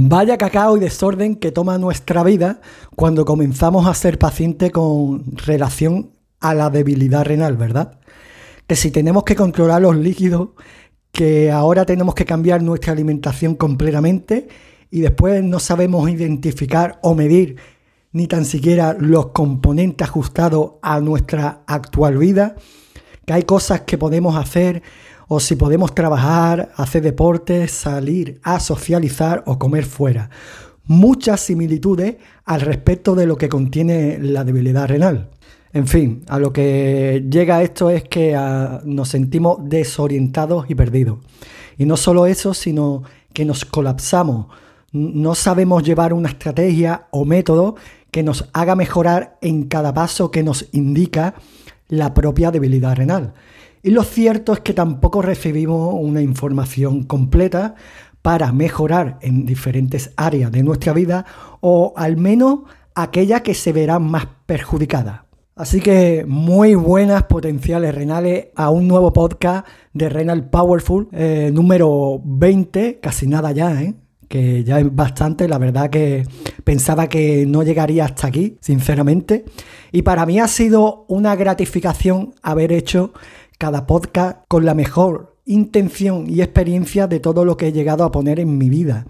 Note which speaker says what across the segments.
Speaker 1: Vaya cacao y desorden que toma nuestra vida cuando comenzamos a ser pacientes con relación a la debilidad renal, ¿verdad? Que si tenemos que controlar los líquidos, que ahora tenemos que cambiar nuestra alimentación completamente y después no sabemos identificar o medir ni tan siquiera los componentes ajustados a nuestra actual vida, que hay cosas que podemos hacer o si podemos trabajar, hacer deporte, salir a socializar o comer fuera. Muchas similitudes al respecto de lo que contiene la debilidad renal. En fin, a lo que llega esto es que ah, nos sentimos desorientados y perdidos. Y no solo eso, sino que nos colapsamos. No sabemos llevar una estrategia o método que nos haga mejorar en cada paso que nos indica la propia debilidad renal. Y lo cierto es que tampoco recibimos una información completa para mejorar en diferentes áreas de nuestra vida o al menos aquellas que se verán más perjudicadas. Así que muy buenas potenciales renales a un nuevo podcast de Renal Powerful, eh, número 20, casi nada ya, ¿eh? que ya es bastante, la verdad que pensaba que no llegaría hasta aquí, sinceramente. Y para mí ha sido una gratificación haber hecho cada podcast con la mejor intención y experiencia de todo lo que he llegado a poner en mi vida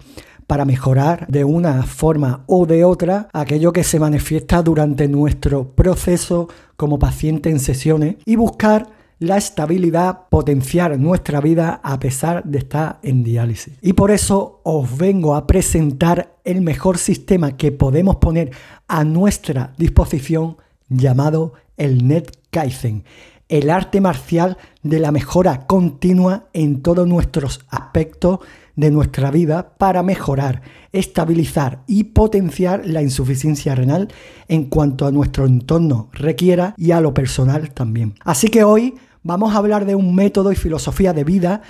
Speaker 1: para mejorar de una forma o de otra aquello que se manifiesta durante nuestro proceso como paciente en sesiones y buscar la estabilidad, potenciar nuestra vida a pesar de estar en diálisis. Y por eso os vengo a presentar el mejor sistema que podemos poner a nuestra disposición llamado el Net Kaizen el arte marcial de la mejora continua en todos nuestros aspectos de nuestra vida para mejorar, estabilizar y potenciar la insuficiencia renal en cuanto a nuestro entorno requiera y a lo personal también. Así que hoy vamos a hablar de un método y filosofía de vida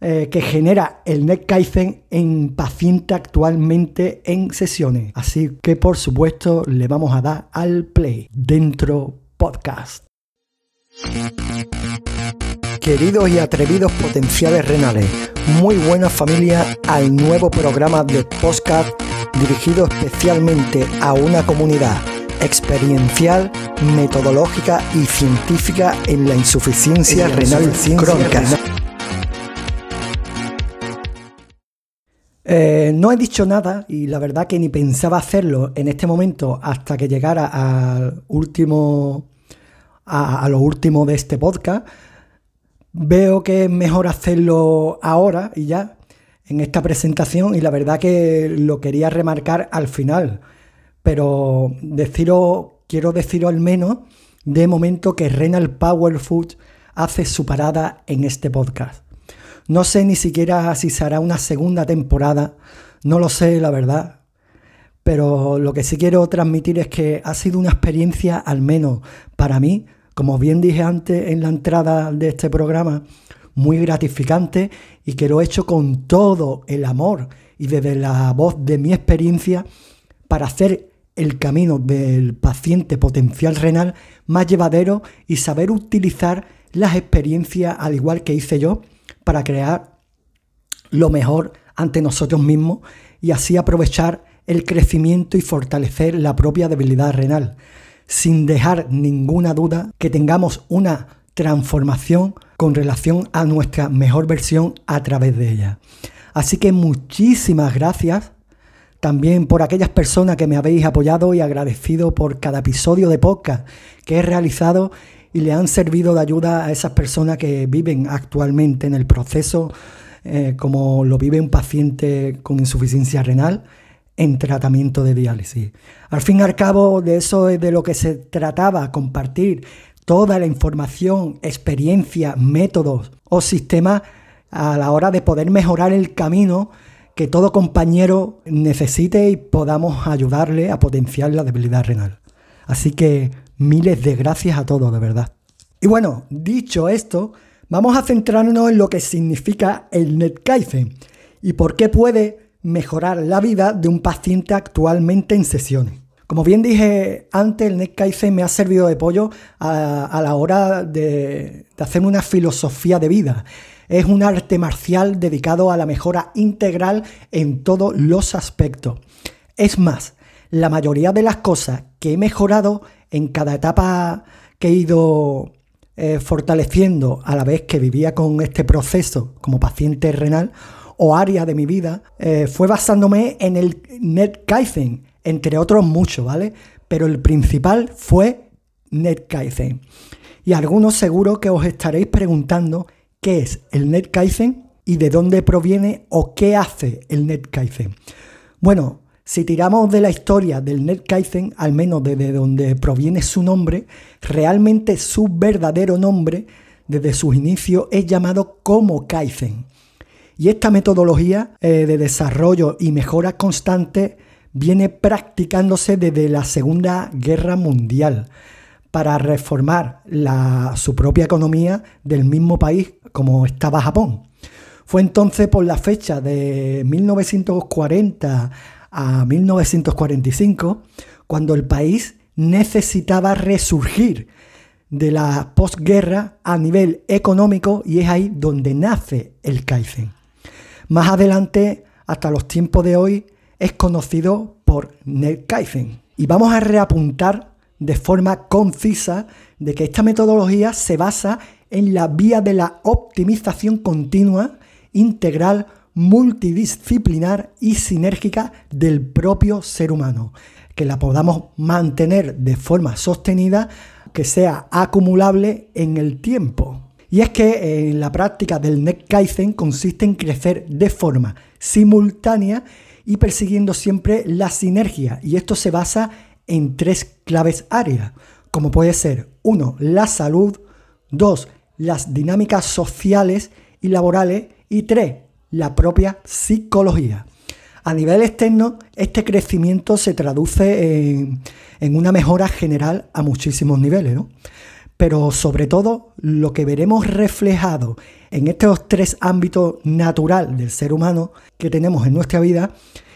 Speaker 1: eh, que genera el Neck Kaizen en paciente actualmente en sesiones. Así que por supuesto le vamos a dar al play dentro podcast. Queridos y atrevidos potenciales renales, muy buena familia al nuevo programa de podcast dirigido especialmente a una comunidad experiencial, metodológica y científica en la insuficiencia renal crónica. Eh, no he dicho nada y la verdad que ni pensaba hacerlo en este momento hasta que llegara al último a, lo último de este podcast, veo que es mejor hacerlo ahora y ya, en esta presentación, y la verdad que lo quería remarcar al final, pero deciros, quiero deciros al menos de momento que Renal Power Food hace su parada en este podcast. No sé ni siquiera si será una segunda temporada, no lo sé, la verdad. Pero lo que sí quiero transmitir es que ha sido una experiencia, al menos para mí, como bien dije antes en la entrada de este programa, muy gratificante y que lo he hecho con todo el amor y desde la voz de mi experiencia para hacer el camino del paciente potencial renal más llevadero y saber utilizar las experiencias al igual que hice yo para crear lo mejor ante nosotros mismos y así aprovechar el crecimiento y fortalecer la propia debilidad renal sin dejar ninguna duda que tengamos una transformación con relación a nuestra mejor versión a través de ella. Así que muchísimas gracias también por aquellas personas que me habéis apoyado y agradecido por cada episodio de podcast que he realizado y le han servido de ayuda a esas personas que viven actualmente en el proceso, eh, como lo vive un paciente con insuficiencia renal en tratamiento de diálisis. Al fin y al cabo, de eso es de lo que se trataba, compartir toda la información, experiencia, métodos o sistemas a la hora de poder mejorar el camino que todo compañero necesite y podamos ayudarle a potenciar la debilidad renal. Así que miles de gracias a todos, de verdad. Y bueno, dicho esto, vamos a centrarnos en lo que significa el NetKaizen y por qué puede mejorar la vida de un paciente actualmente en sesiones. Como bien dije antes, el NetKaizen me ha servido de pollo a, la hora de, de hacer una filosofía de vida. Es un arte marcial dedicado a la mejora integral en todos los aspectos. Es más, la mayoría de las cosas que he mejorado en cada etapa que he ido eh, fortaleciendo a la vez que vivía con este proceso como paciente renal o área de mi vida, eh, fue basándome en el NetKaizen, entre otros muchos, ¿vale? Pero el principal fue NetKaizen. Y algunos seguro que os estaréis preguntando qué es el NetKaizen y de dónde proviene o qué hace el NetKaizen. Bueno, si tiramos de la historia del NetKaizen, al menos desde donde proviene su nombre, realmente su verdadero nombre desde sus inicios es llamado como Kaizen. Y esta metodología eh, de desarrollo y mejora constante viene practicándose desde la Segunda Guerra Mundial para reformar su propia economía del mismo país como estaba Japón. Fue entonces por la fecha de 1940 a 1945, cuando el país necesitaba resurgir de la posguerra a nivel económico y es ahí donde nace el Kaizen. Más adelante, hasta los tiempos de hoy, es conocido por Net Kaizen. Y vamos a reapuntar de forma concisa de que esta metodología se basa en la vía de la optimización continua, integral, multidisciplinar y sinérgica del propio ser humano, que la podamos mantener de forma sostenida, que sea acumulable en el tiempo. Y es que en la práctica del Kaizen consiste en crecer de forma simultánea y persiguiendo siempre la sinergia. Y esto se basa en tres claves áreas, como puede ser, uno, la salud, dos, las dinámicas sociales y laborales, y tres, la propia psicología. A nivel externo, este crecimiento se traduce en, una mejora general a muchísimos niveles, ¿no? Pero sobre todo, lo que veremos reflejado en estos tres ámbitos natural del ser humano que tenemos en nuestra vida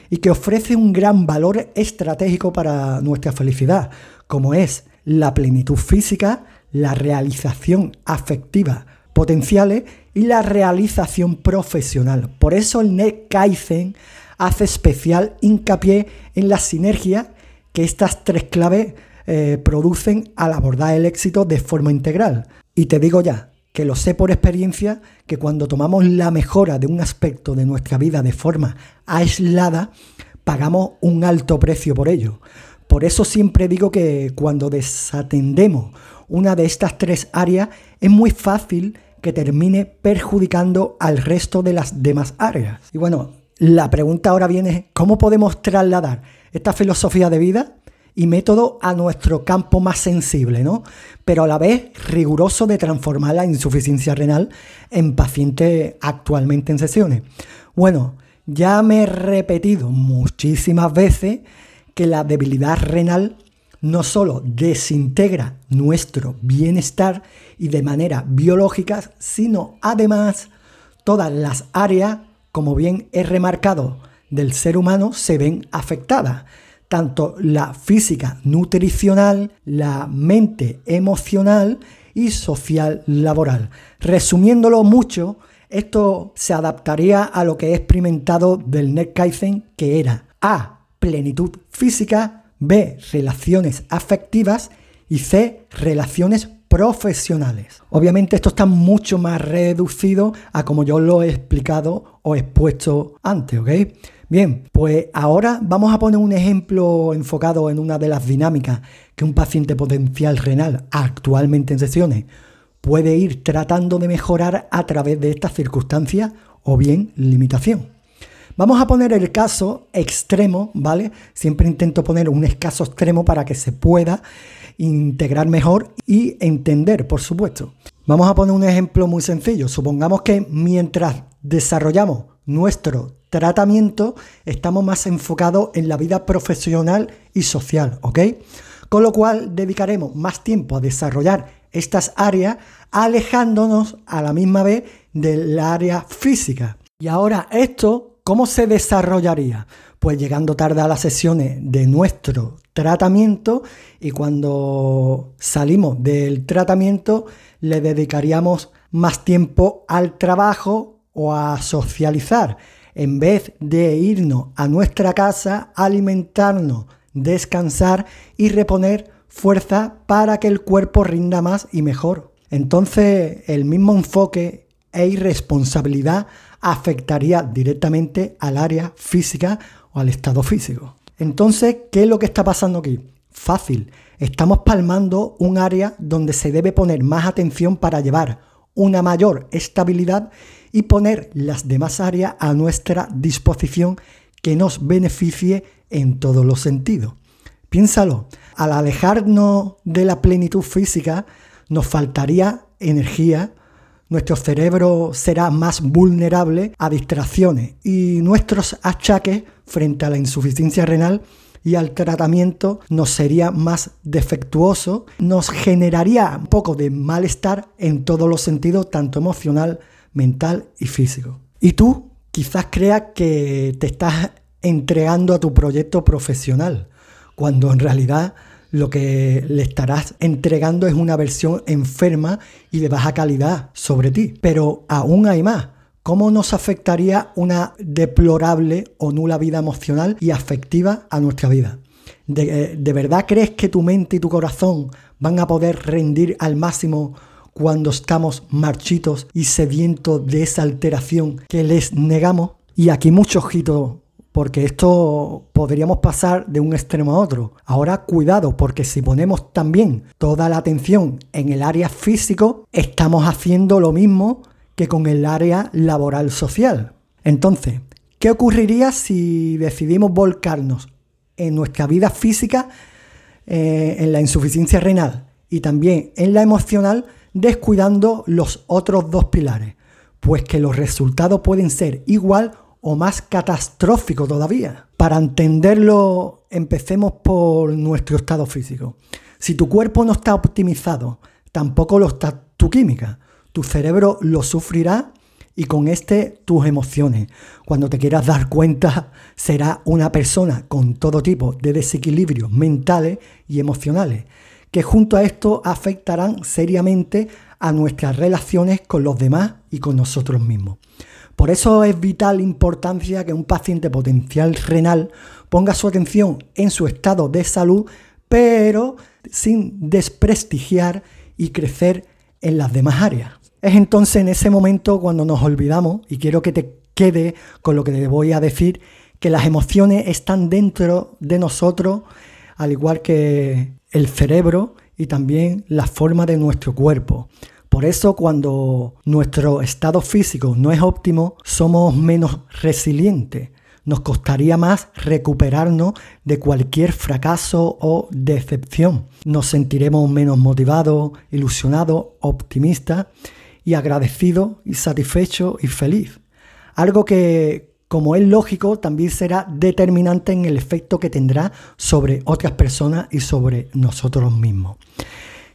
Speaker 1: y que ofrece un gran valor estratégico para nuestra felicidad, como es la plenitud física, la realización afectiva potenciales y la realización profesional. Por eso el Net Kaizen hace especial hincapié en la sinergia que estas tres claves eh, producen al abordar el éxito de forma integral. Y te digo ya, que lo sé por experiencia, que cuando tomamos la mejora de un aspecto de nuestra vida de forma aislada, pagamos un alto precio por ello. Por eso siempre digo que cuando desatendemos una de estas tres áreas, es muy fácil que termine perjudicando al resto de las demás áreas. Y bueno, la pregunta ahora viene, ¿cómo podemos trasladar esta filosofía de vida y método a nuestro campo más sensible, ¿no? Pero a la vez riguroso de transformar la insuficiencia renal en paciente actualmente en sesiones. Bueno, ya me he repetido muchísimas veces que la debilidad renal no solo desintegra nuestro bienestar y de manera biológica, sino además todas las áreas, como bien he remarcado, del ser humano se ven afectadas, tanto la física nutricional, la mente emocional y social laboral. Resumiéndolo mucho, esto se adaptaría a lo que he experimentado del NetKaizen, que era A. Plenitud física, B. Relaciones afectivas y C. Relaciones profesionales. Obviamente esto está mucho más reducido a como yo lo he explicado o expuesto antes, ¿ok? Bien, pues ahora vamos a poner un ejemplo enfocado en una de las dinámicas que un paciente potencial renal actualmente en sesiones puede ir tratando de mejorar a través de estas circunstancias o bien limitación. Vamos a poner el caso extremo, ¿vale? Siempre intento poner un caso extremo para que se pueda integrar mejor y entender, por supuesto. Vamos a poner un ejemplo muy sencillo. Supongamos que mientras desarrollamos nuestro tratamiento, estamos más enfocados en la vida profesional y social, ¿ok? Con lo cual dedicaremos más tiempo a desarrollar estas áreas, alejándonos a la misma vez del área física. Y ahora esto ¿cómo se desarrollaría? Pues llegando tarde a las sesiones de nuestro tratamiento y cuando salimos del tratamiento le dedicaríamos más tiempo al trabajo o a socializar en vez de irnos a nuestra casa, alimentarnos, descansar y reponer fuerza para que el cuerpo rinda más y mejor. Entonces el mismo enfoque e irresponsabilidad afectaría directamente al área física o al estado físico. Entonces, ¿qué es lo que está pasando aquí? Fácil, estamos palmando un área donde se debe poner más atención para llevar una mayor estabilidad y poner las demás áreas a nuestra disposición que nos beneficie en todos los sentidos. Piénsalo, al alejarnos de la plenitud física nos faltaría energía, nuestro cerebro será más vulnerable a distracciones y nuestros achaques frente a la insuficiencia renal y al tratamiento nos sería más defectuoso, nos generaría un poco de malestar en todos los sentidos, tanto emocional, mental y físico. Y tú quizás creas que te estás entregando a tu proyecto profesional, cuando en realidad lo que le estarás entregando es una versión enferma y de baja calidad sobre ti. Pero aún hay más. ¿Cómo nos afectaría una deplorable o nula vida emocional y afectiva a nuestra vida? ¿De, ¿De, verdad crees que tu mente y tu corazón van a poder rendir al máximo cuando estamos marchitos y sedientos de esa alteración que les negamos? Y aquí mucho ojito porque esto podríamos pasar de un extremo a otro. Ahora cuidado, porque si ponemos también toda la atención en el área físico, estamos haciendo lo mismo que con el área laboral social. Entonces, ¿qué ocurriría si decidimos volcarnos en nuestra vida física, eh, en la insuficiencia renal y también en la emocional, descuidando los otros dos pilares? Pues que los resultados pueden ser igual o más catastrófico todavía. Para entenderlo, empecemos por nuestro estado físico. Si tu cuerpo no está optimizado, tampoco lo está tu química. Tu cerebro lo sufrirá y con este tus emociones. Cuando te quieras dar cuenta, será una persona con todo tipo de desequilibrios mentales y emocionales, que junto a esto afectarán seriamente a nuestras relaciones con los demás y con nosotros mismos. Por eso es vital importancia que un paciente potencial renal ponga su atención en su estado de salud, pero sin desprestigiar y crecer en las demás áreas. Es entonces en ese momento cuando nos olvidamos, y quiero que te quede con lo que te voy a decir, que las emociones están dentro de nosotros, al igual que el cerebro y también la forma de nuestro cuerpo. Por eso cuando nuestro estado físico no es óptimo, somos menos resilientes. Nos costaría más recuperarnos de cualquier fracaso o decepción. Nos sentiremos menos motivados, ilusionados, optimistas y agradecidos y satisfechos y feliz. Algo que, como es lógico, también será determinante en el efecto que tendrá sobre otras personas y sobre nosotros mismos.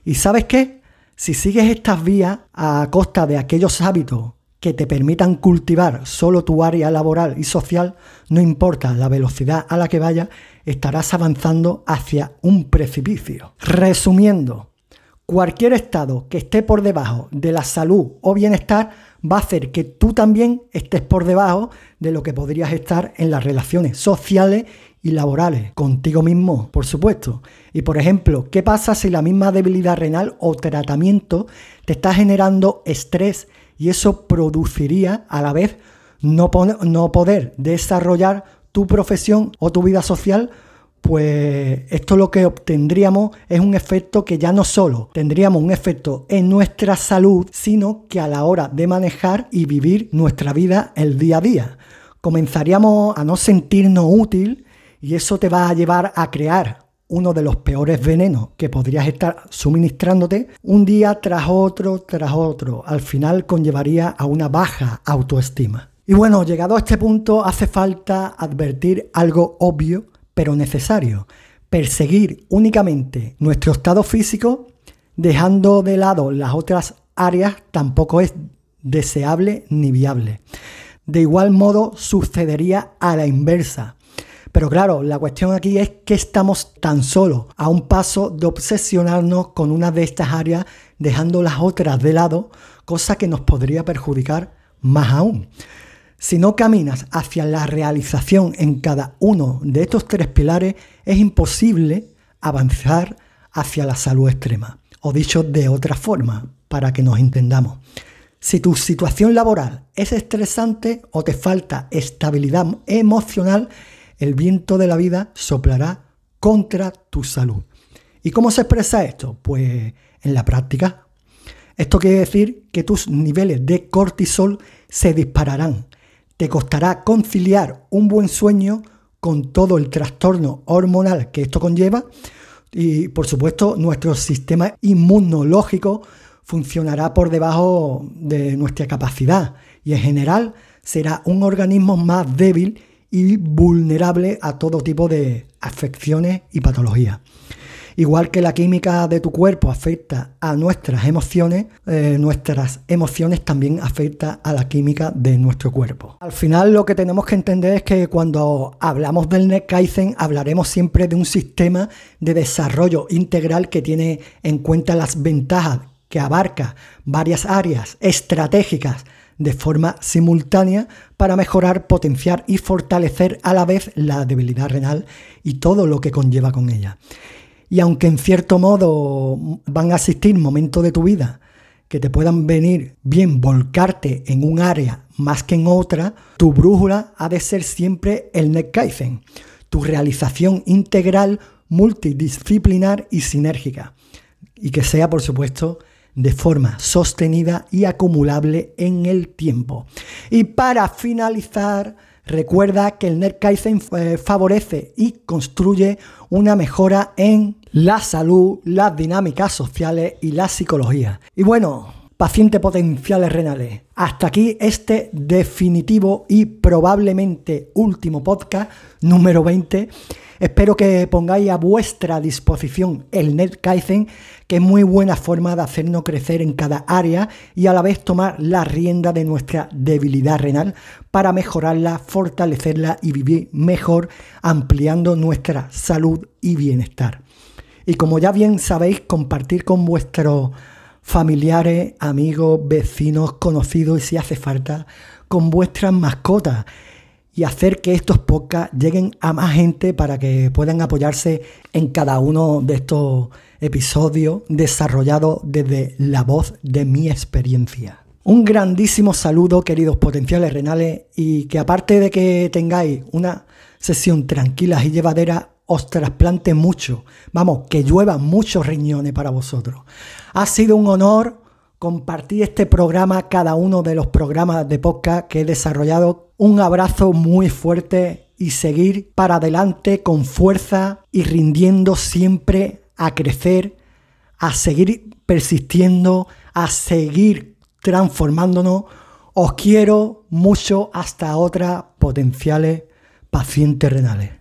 Speaker 1: ¿Y sabes qué? Si sigues estas vías a costa de aquellos hábitos que te permitan cultivar solo tu área laboral y social, no importa la velocidad a la que vayas, estarás avanzando hacia un precipicio. Resumiendo, cualquier estado que esté por debajo de la salud o bienestar va a hacer que tú también estés por debajo de lo que podrías estar en las relaciones sociales y laborales, contigo mismo, por supuesto. Y por ejemplo, ¿qué pasa si la misma debilidad renal o tratamiento te está generando estrés y eso produciría a la vez no, poder desarrollar tu profesión o tu vida social? Pues esto lo que obtendríamos es un efecto que ya no solo tendríamos un efecto en nuestra salud, sino que a la hora de manejar y vivir nuestra vida el día a día. Comenzaríamos a no sentirnos útil y eso te va a llevar a crear uno de los peores venenos que podrías estar suministrándote un día tras otro, tras otro. Al final conllevaría a una baja autoestima. Y bueno, llegado a este punto hace falta advertir algo obvio pero necesario. Perseguir únicamente nuestro estado físico dejando de lado las otras áreas tampoco es deseable ni viable. De igual modo sucedería a la inversa. Pero claro, la cuestión aquí es que estamos tan solo a un paso de obsesionarnos con una de estas áreas dejando las otras de lado, cosa que nos podría perjudicar más aún. Si no caminas hacia la realización en cada uno de estos tres pilares, es imposible avanzar hacia la salud extrema. O dicho de otra forma, para que nos entendamos. Si tu situación laboral es estresante o te falta estabilidad emocional, el viento de la vida soplará contra tu salud. ¿Y cómo se expresa esto? Pues en la práctica. Esto quiere decir que tus niveles de cortisol se dispararán. Te costará conciliar un buen sueño con todo el trastorno hormonal que esto conlleva y por supuesto nuestro sistema inmunológico funcionará por debajo de nuestra capacidad y en general será un organismo más débil y vulnerable a todo tipo de afecciones y patologías. Igual que la química de tu cuerpo afecta a nuestras emociones, eh, nuestras emociones también afectan a la química de nuestro cuerpo. Al final lo que tenemos que entender es que cuando hablamos del NetKaizen hablaremos siempre de un sistema de desarrollo integral que tiene en cuenta las ventajas que abarca varias áreas estratégicas de forma simultánea para mejorar, potenciar y fortalecer a la vez la debilidad renal y todo lo que conlleva con ella. Y aunque en cierto modo van a existir momentos de tu vida que te puedan venir bien volcarte en un área más que en otra, tu brújula ha de ser siempre el NetKaizen, tu realización integral, multidisciplinar y sinérgica. Y que sea, por supuesto, de forma sostenida y acumulable en el tiempo. Y para finalizar, recuerda que el NetKaizen eh, favorece y construye una mejora en la salud, las dinámicas sociales y la psicología. Y bueno, pacientes potenciales renales. Hasta aquí este definitivo y probablemente último podcast número 20 Espero que pongáis a vuestra disposición el NetKaizen, que es muy buena forma de hacernos crecer en cada área y a la vez tomar la rienda de nuestra debilidad renal para mejorarla, fortalecerla y vivir mejor, ampliando nuestra salud y bienestar. Y como ya bien sabéis, compartir con vuestros familiares, amigos, vecinos, conocidos y si hace falta, con vuestras mascotas y hacer que estos podcasts lleguen a más gente para que puedan apoyarse en cada uno de estos episodios desarrollados desde la voz de mi experiencia. Un grandísimo saludo, queridos potenciales renales, y que aparte de que tengáis una sesión tranquila y llevadera, os trasplante mucho. Vamos, que llueva muchos riñones para vosotros. Ha sido un honor compartir este programa, cada uno de los programas de podcast que he desarrollado un abrazo muy fuerte y seguir para adelante con fuerza y rindiendo siempre a crecer, a seguir persistiendo, a seguir transformándonos. Os quiero mucho hasta otras potenciales pacientes renales.